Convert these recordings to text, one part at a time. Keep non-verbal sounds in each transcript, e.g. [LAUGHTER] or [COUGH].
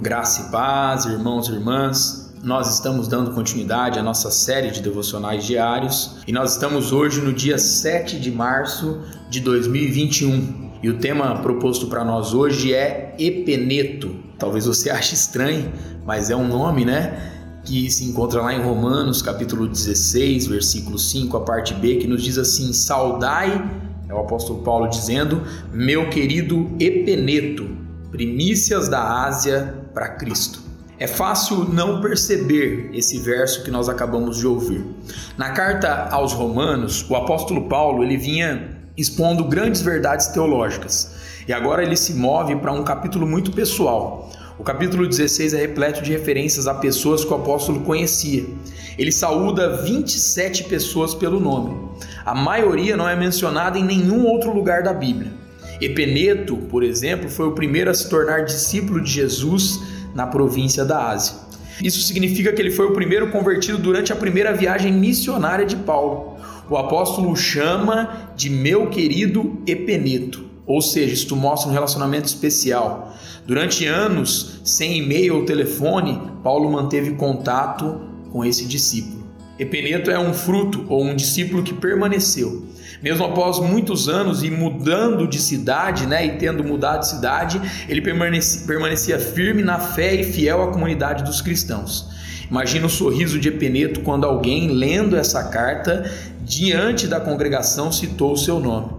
Graça e paz, irmãos e irmãs. Nós estamos dando continuidade à nossa série de devocionais diários e nós estamos hoje no dia 7 de março de 2021. E o tema proposto para nós hoje é Epeneto. Talvez você [LAUGHS] ache estranho, mas é um nome, né? Que se encontra lá em Romanos, capítulo 16, versículo 5, a parte B, que nos diz assim: Saudai, é o apóstolo Paulo dizendo, meu querido Epeneto, primícias da Ásia para Cristo. É fácil não perceber esse verso que nós acabamos de ouvir. Na carta aos Romanos, o apóstolo Paulo ele vinha expondo grandes verdades teológicas. E agora ele se move para um capítulo muito pessoal. O capítulo 16 é repleto de referências a pessoas que o apóstolo conhecia. Ele saúda 27 pessoas pelo nome. A maioria não é mencionada em nenhum outro lugar da Bíblia. Epeneto, por exemplo, foi o primeiro a se tornar discípulo de Jesus na província da Ásia. Isso significa que ele foi o primeiro convertido durante a primeira viagem missionária de Paulo. O apóstolo o chama de meu querido Epeneto, ou seja, isto mostra um relacionamento especial. Durante anos, sem e-mail ou telefone, Paulo manteve contato com esse discípulo. Epeneto é um fruto ou um discípulo que permaneceu. Mesmo após muitos anos e mudando de cidade, né, e tendo mudado de cidade, ele permanecia, permanecia firme na fé e fiel à comunidade dos cristãos. Imagina o sorriso de Epeneto quando alguém, lendo essa carta, diante da congregação, citou o seu nome.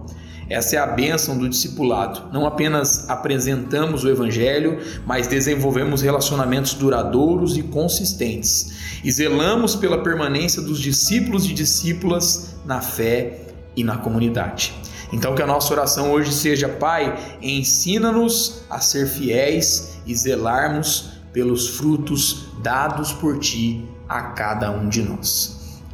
Essa é a bênção do discipulado. Não apenas apresentamos o Evangelho, mas desenvolvemos relacionamentos duradouros e consistentes. E zelamos pela permanência dos discípulos e discípulas na fé e na comunidade. Então, que a nossa oração hoje seja: Pai, ensina-nos a ser fiéis e zelarmos pelos frutos dados por Ti a cada um de nós.